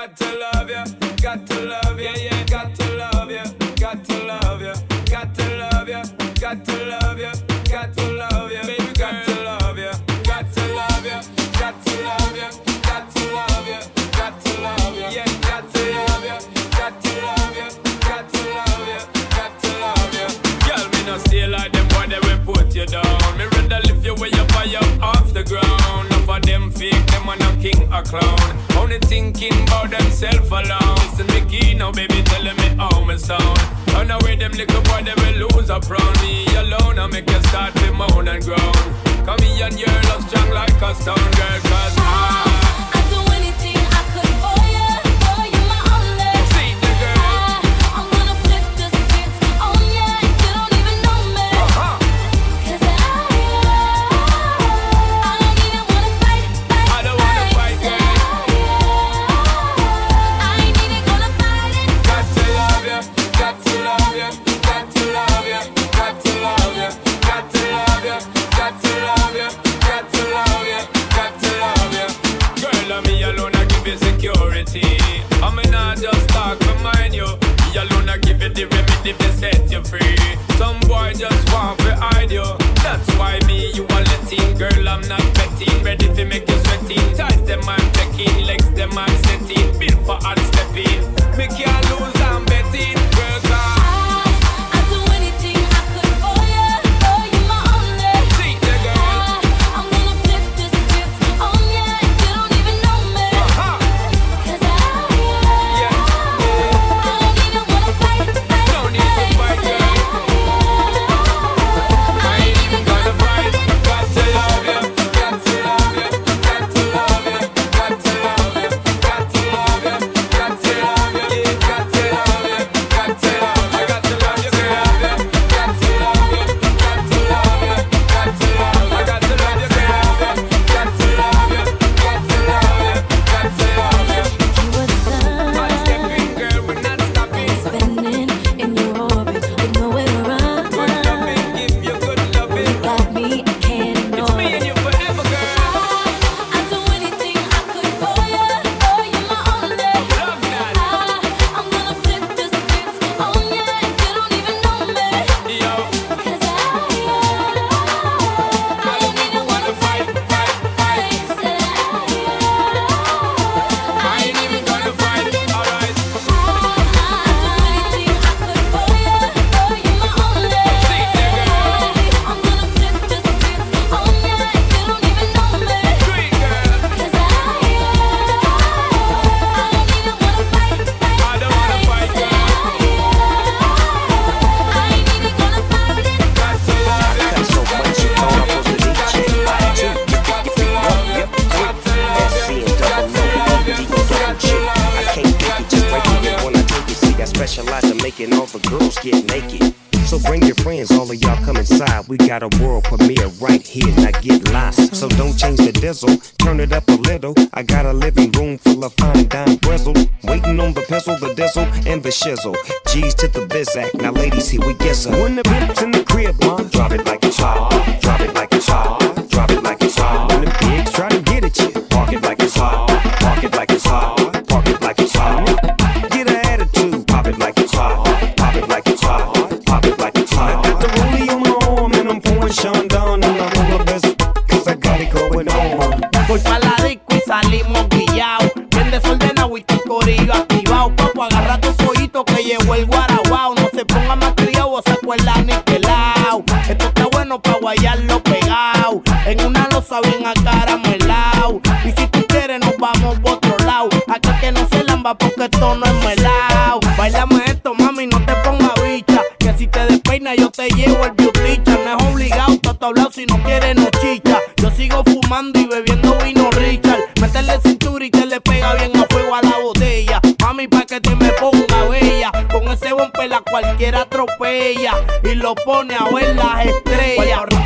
Got to love ya, got to love ya, yeah. Got to love ya, got to love ya, got to love ya, got to love ya, got to love ya, baby. Got to love ya, got to love ya, got to love ya, got to love ya, got to love ya, yeah. Got to love ya, got to love ya, got to love ya, got to love ya. Girl, me no stay like them boy that will put you down. Me rather lift you way up, high up off the ground. Enough of them fake, them are no king or clown only thinking about themself alone. Listen, me key now, baby, telling me how me sound. Run away them little boy, they will lose up round me alone. I make you start to moan and groan. Come here and your love strong like a stone girl, cause I I'm not hit, and I get lost. So don't change the diesel, turn it up a little. I got a living room full of fine dime bristles. Waiting on the pencil, the diesel, and the shizzle. G's to the bizac. Now, ladies, here we get some. When the pimp's in the crib, ma, drop it like a child. Drop it like porque esto no es melao. Bailame esto, mami, no te ponga bicha. Que si te despeinas yo te llevo el beauticha. No es obligado, tato hablado si no quieres no chicha. Yo sigo fumando y bebiendo vino Richard. Métele cintura y que le pega bien a fuego a la botella. Mami, pa' que te me ponga bella. Con ese bompe la cualquiera atropella. Y lo pone a ver las estrellas.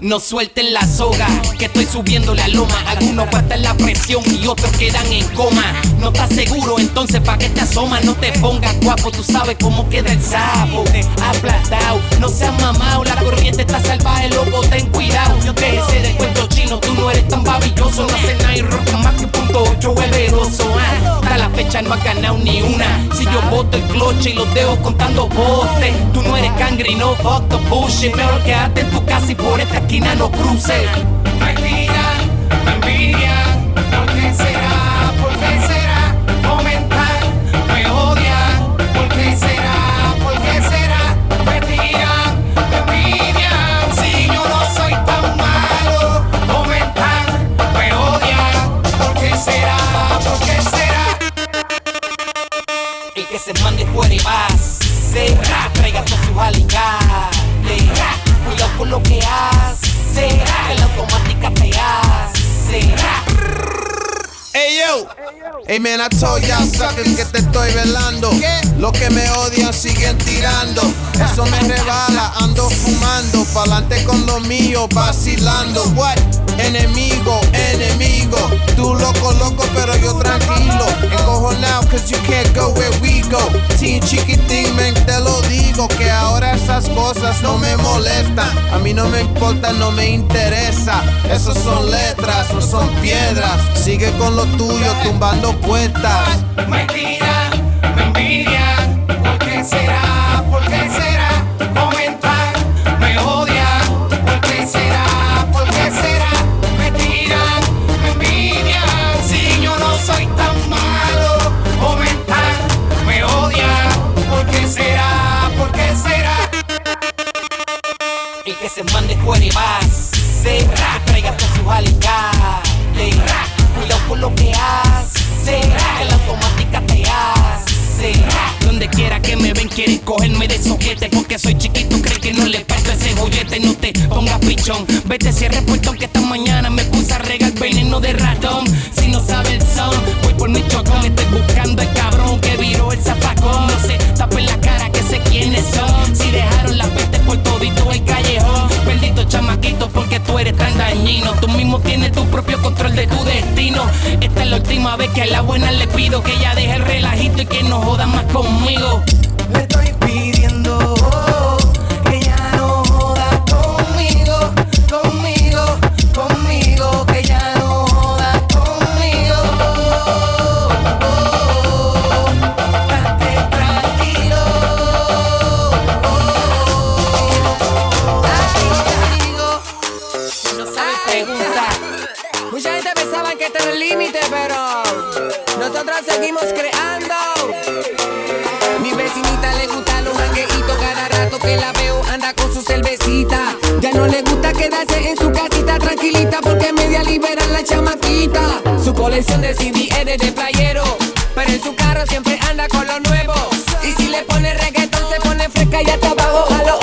No suelten la soga, que estoy subiendo la loma. Algunos en la presión y otros quedan en coma. No estás seguro, entonces pa' que te asomas. No te pongas guapo, tú sabes cómo queda el sapo. Aplastado, no seas mamado, la corriente está salvaje, loco, ten cuidado. Déjese de cuento chino, tú no eres tan babilloso. No haces nada y rock más que punto ocho, hueveroso. Ah la fecha no has ganado ni una. Si yo boto el cloche y los dejo contando botes, tú no eres cangre y no fuck the bullshit. Mejor quédate en tu casa y por esta esquina no cruces. se mande fuera y pase. Traiga todos sus alicates. Cuidado con lo que hace. Que la automática te hace. Ey yo. Hey man, I told y'all suckers que te estoy velando. Los que me odian siguen tirando. Eso me rebala, ando fumando. Pa'lante con lo mío, vacilando. What? Enemigo, enemigo. Tú loco, loco, pero yo tranquilo. Encojonado, cause you can't go where we go. Teen chiquitín, man, te lo digo. Que ahora esas cosas no me molestan. Mí no me importa, no me interesa. Esos son letras, no son piedras. Sigue con lo tuyo, tumbando puertas. Me tiran, me envidian, ¿por qué será? Fuera y base, traiga todos sus alicates. Cuidado con lo que hace, que la automática te hace. Donde quiera que me ven quieren cogerme de soquete Porque soy chiquito, creen que no le parto ese joyete No te pongas pichón, vete cierre el puertón Que esta mañana me puse a regar veneno de ratón. Si no sabe el son, Tú mismo tienes tu propio control de tu destino. Esta es la última vez que a la buena le pido Que ella deje el relajito y que no joda más conmigo seguimos creando. Mi vecinita le gusta los jangueitos cada rato que la veo anda con su cervecita. Ya no le gusta quedarse en su casita tranquilita porque media libera la chamaquita. Su colección de CD es de playero, pero en su carro siempre anda con lo nuevo. Y si le pone reggaetón se pone fresca y hasta abajo a lo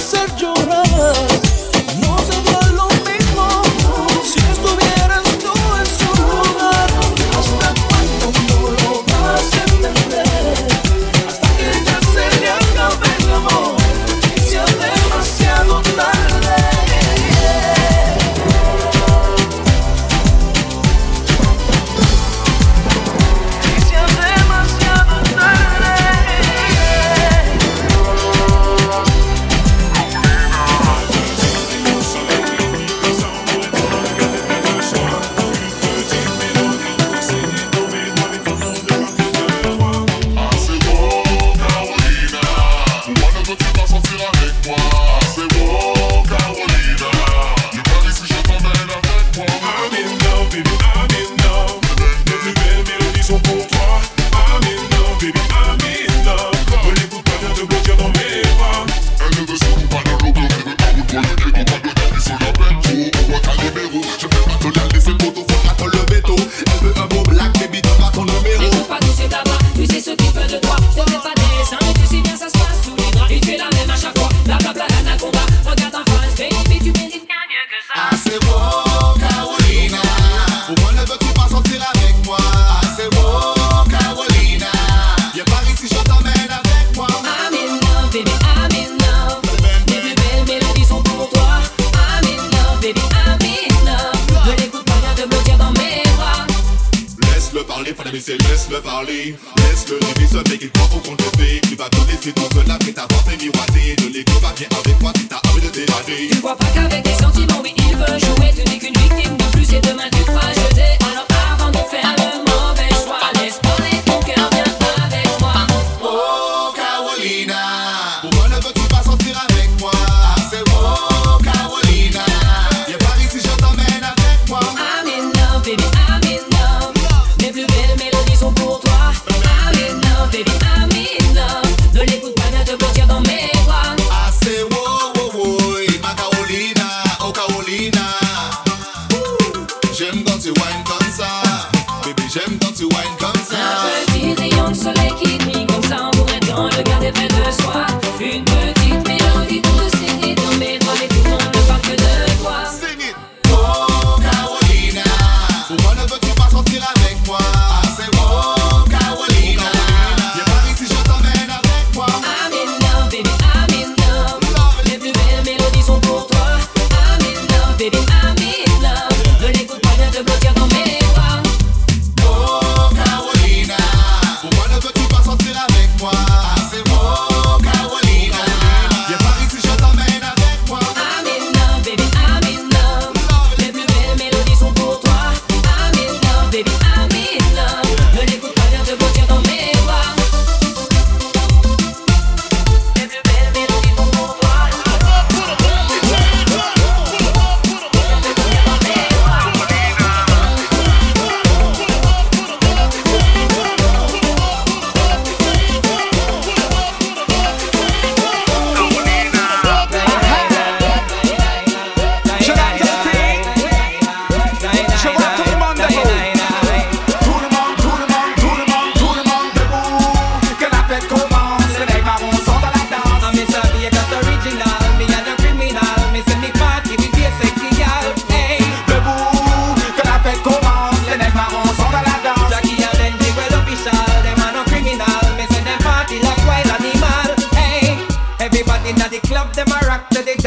serve your love.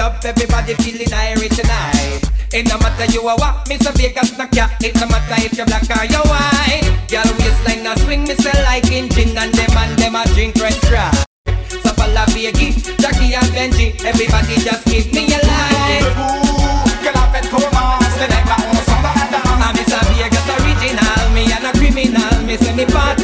up, everybody feeling irie tonight. It no matter you are what, Mr. Vegas not ya. It no matter if you're black or you're white. Girl waistline a swing, Mr. say like engine, and them and them a drink extra. So follow Vegas, Jackie and Benji, everybody just keep me alive. Girl, I bet Thomas, me like my own summer and down. I'm Mr. Vegas original, me and a criminal, me say me part.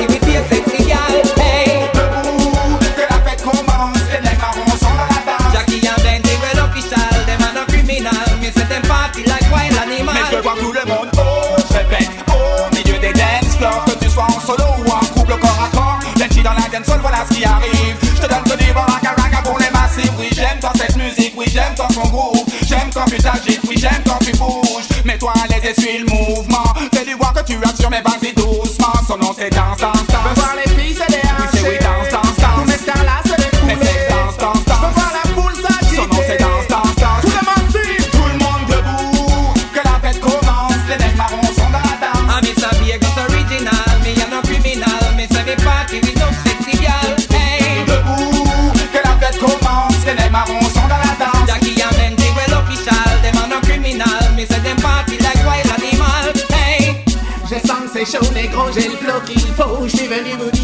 dans la gaine seule, voilà ce qui arrive. Je te donne ce livre raga pour les massifs. Oui, j'aime quand cette musique, oui, j'aime quand son groove. J'aime quand tu t'agites, oui, j'aime quand tu bouges. Mets-toi à l'aise et suis le mouvement. Fais du voir que tu actes sur mes bases et doucement. Son nom c'est dansant. J'ai le bloc qu'il faut. Je suis venu vous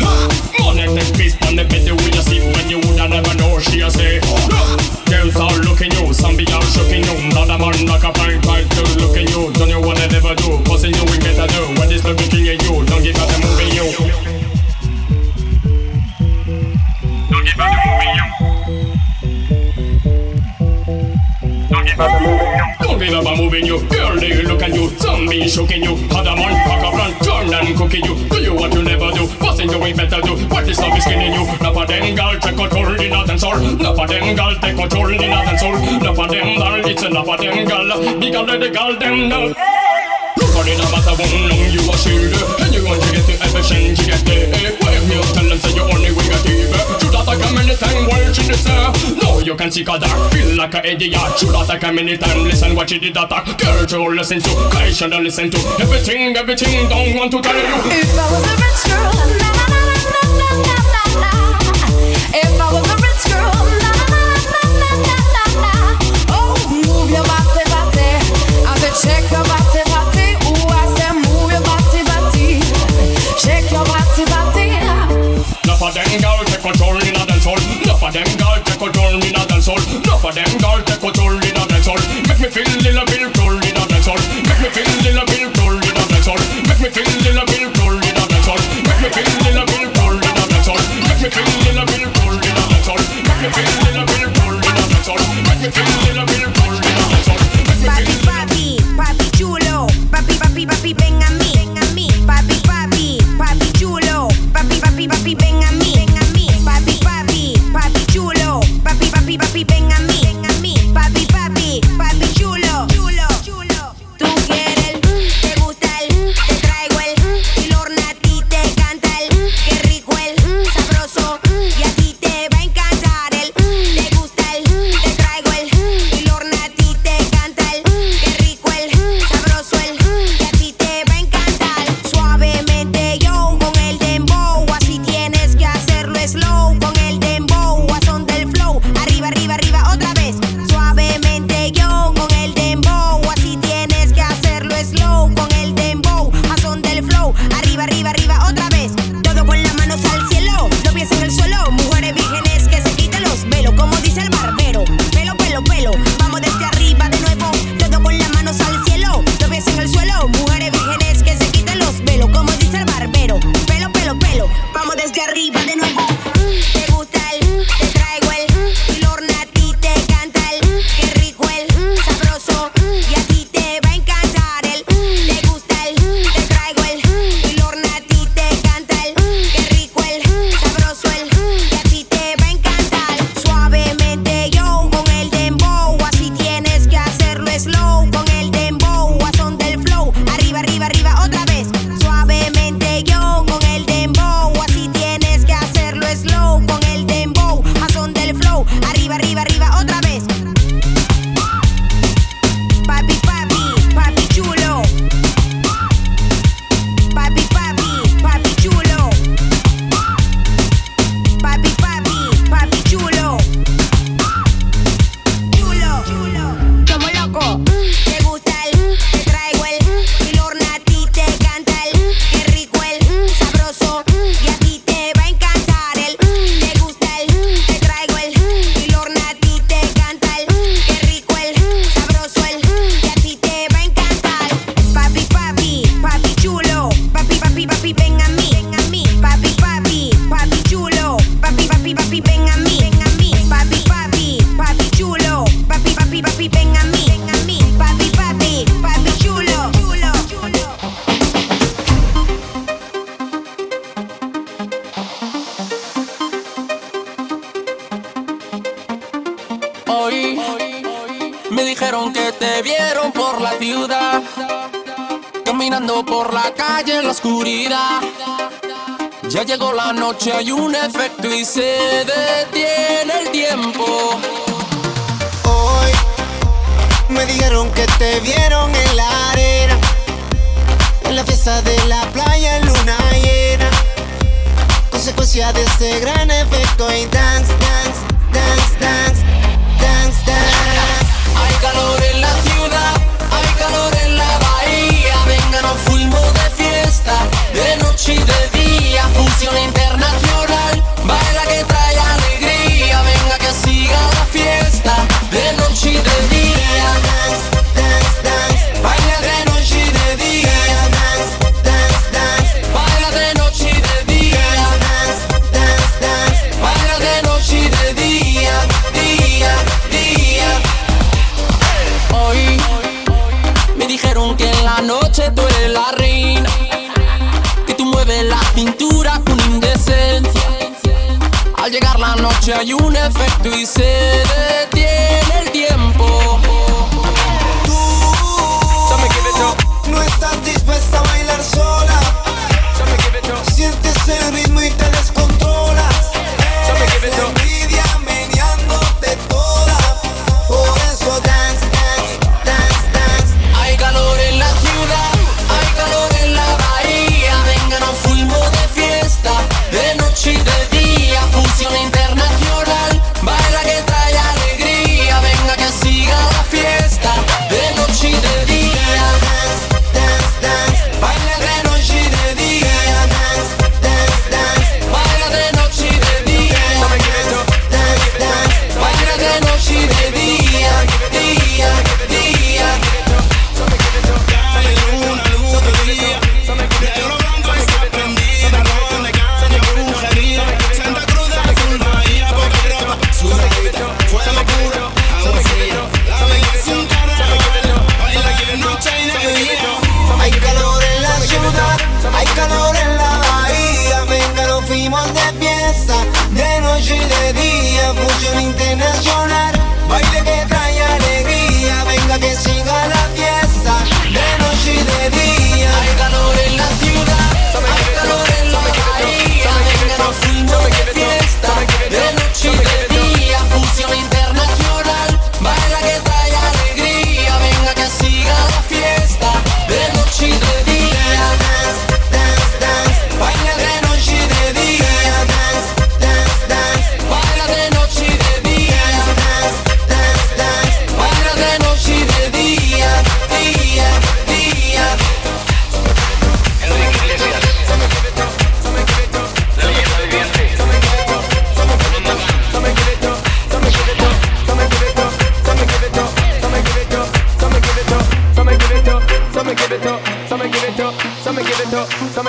Money take will you sleep when you woulda a some be. Not a man, like a pint, girl looking you. Don't you wanna never do, cause you we better do. When this at you, don't give her the moving you. Don't give her the moving you. Don't give her the moving you. Don't give up a moving you. Girl, they look at you. Zombie shooking you. Other man, pack up and turn and cooking you. Do you what you never? What's in doing better do? What is love is skinning you? Enough of them girl take control in a dance hall. Enough of them girl take control in a dance hall. Enough of them girl, it's enough of them girl. Because let the girl them. Look on it, no matter how long you a shield And you want to get the efficient, you get the Wave me up, tell them say you only way a TV Should not take a minute time, watch it this uh No, you can see dark, feel like a idiot Should take a minute time, listen what you did attack Girl to listen to, I should listen to Everything, everything, don't want to tell you If I was a rich girl, na na na na na na na na. If I was a rich girl, na na na na na na na na. Oh, move your body, body. I said shake your body, body. Ooh, I said move your body, body. Shake your body, body. Enough of them girl take control in of them girl take control in a dance hall Enough of them girl take control in a dance hall Make me feel little bit cool in a dance hall Make me feel little bit llegó la noche, hay un hay un efecto y se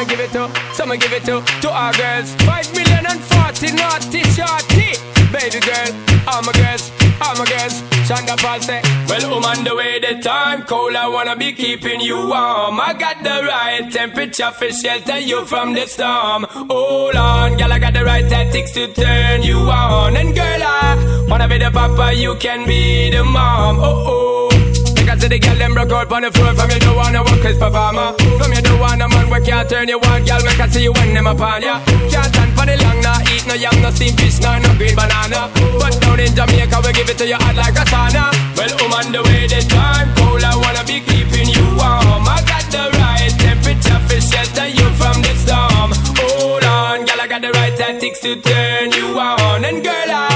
some give it up, some give it up to our girls. Five million and forty naughty shorty, baby girl, all my girls, all my girls. Sean da Paul Well, I'm the way, the time cold. I wanna be keeping you warm. I got the right temperature for shelter you from the storm. Hold on, girl, I got the right tactics to turn you on. And girl, I wanna be the papa, you can be the mom. Oh oh. Because the girl them broke out on the floor. From you don't wanna work as performer From you don't want a man where can't turn you on. Girl make I see you when them upon ya. Can't stand for the long Nah eat no yam, no steamed fish Nah no green banana. But down in Jamaica we give it to you hot like a sauna. Well I'm on the way the time cold I wanna be keeping you warm. I got the right temperature for shelter you from the storm. Hold on girl I got the right tactics to turn you on. And girl I wanna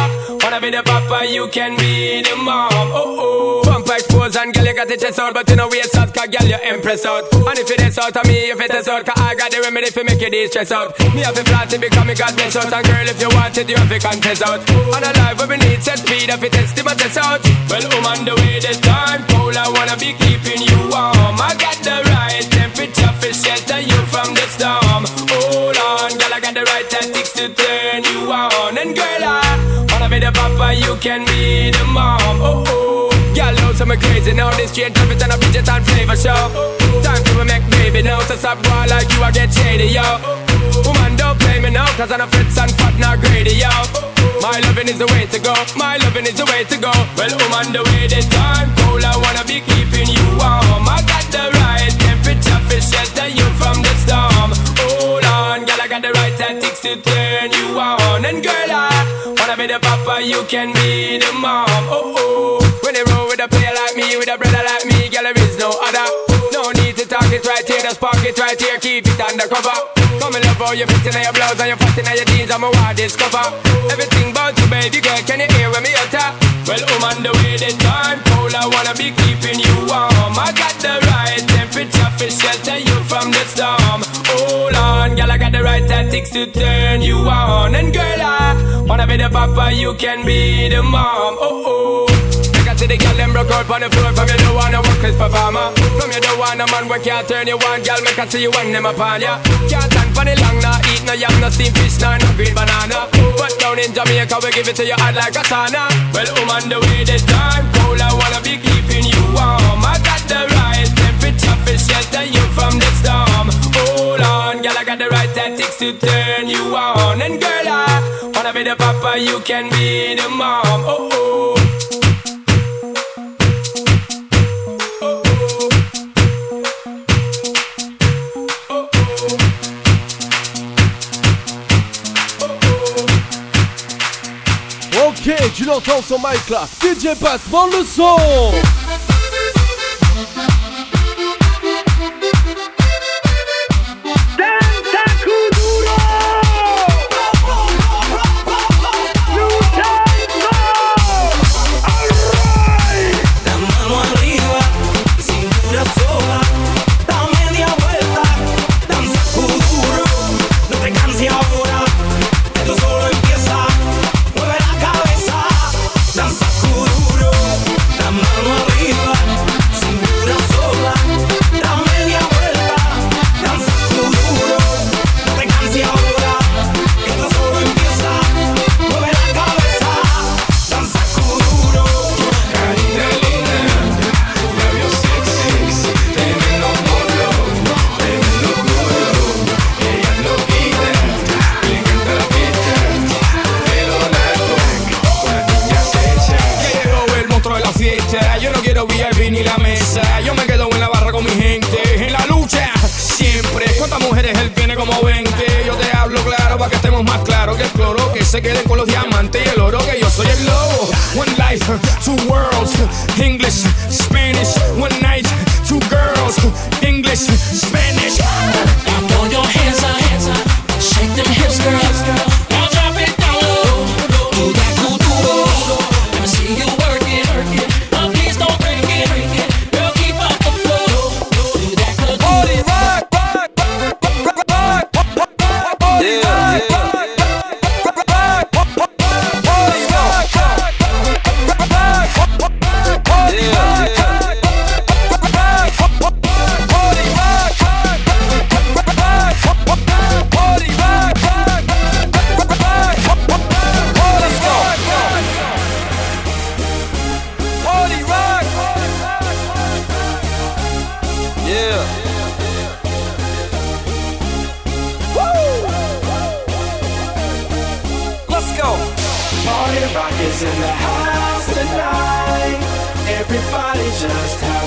be the papa you can be the mom. Oh oh. Pump expose and girl you got the chest out But you know waist out cause girl you impress out. And if it is out of me if it is out Cause I got the remedy for make you de-stress out. Me have to flat it because me got bless out. And girl if you want it you have to contest out. On a life where we need set speed if it test test out. Well I'm on the way the time cold I wanna be keeping you warm. I got the right temperature for shelter you from the storm. Hold on girl I got the right tactics to turn you on. And girl I be the papa you can be the mom Oh oh Girl, know some crazy now. This straight trumpet and a budget and flavor show. Time to make baby now. So stop boy like you, I get shady, yo. Woman, don't play me now, cause I'm a fritz and fat, not greedy, yo. My loving is the way to go. My loving is the way to go. Well, woman, the way the time cold, I wanna be the papa, you can be the mom. Oh oh. When they roll with a player like me, with a brother like me, girl, there is no other. No need to talk it right here, just park it right here, keep it undercover. Come and love how you fit in your blouse and your fat in your jeans, I'm a wild discover. Everything about you, baby girl, can you hear when me utter? Well, I'm on the way, the time cold, I wanna be keeping you warm. I got the right temperature for shelter you from the storm. Hold on, girl, I got the right tactics to turn you on. And girl, I wanna be the papa, you can be the mom. Oh oh. See the girl them broke out on the floor from you don't wanna work as performer. From you don't want a man where can't turn you on, girl. Make I see you when them upon ya. Can't stand for the long, nah. Eat no yam, no steamed fish, nah, no green banana. But down in Jamaica, we give it to you hot like a sauna. Well, I'm on the way, the time cold. I wanna be keeping you warm. I shelter you from the storm. Hold on, girl, I got the right tactics to turn you on. And girl, I wanna be the papa, you can be the mom. Oh oh. Ok, tu l'entends son mic là. DJ Bass, prends le son.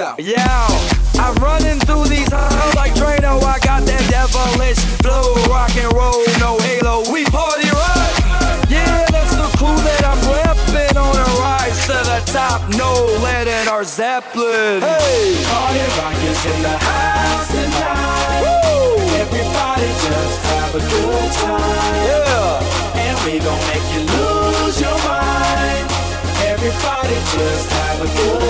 Up. Yo, I'm running through these halls like Drano. I got that devilish flow, rock and roll, no halo. We party rock. Yeah, that's the clue that I'm repping on a rise to the top. No lead in our Zeppelin. Hey, Party rock is in the house tonight. Everybody just have a good time. Yeah. And we gon' make you lose your mind. Everybody just have a good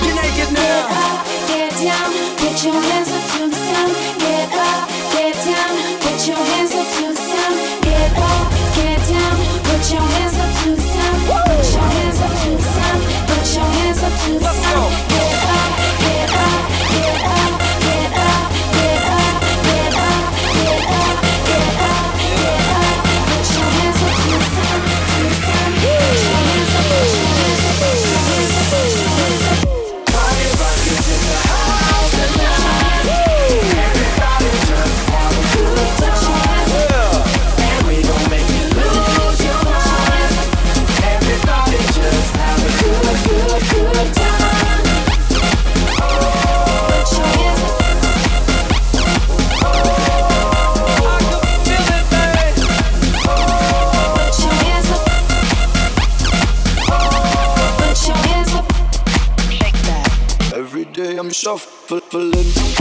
Naked now. Get down, put your hands up to the sound. Get up, get down, put your hands up to the sound. Get up, get down, put your hands up to the sound. Put your hands up to the sound. Put your hands up to the sound. Shuffling.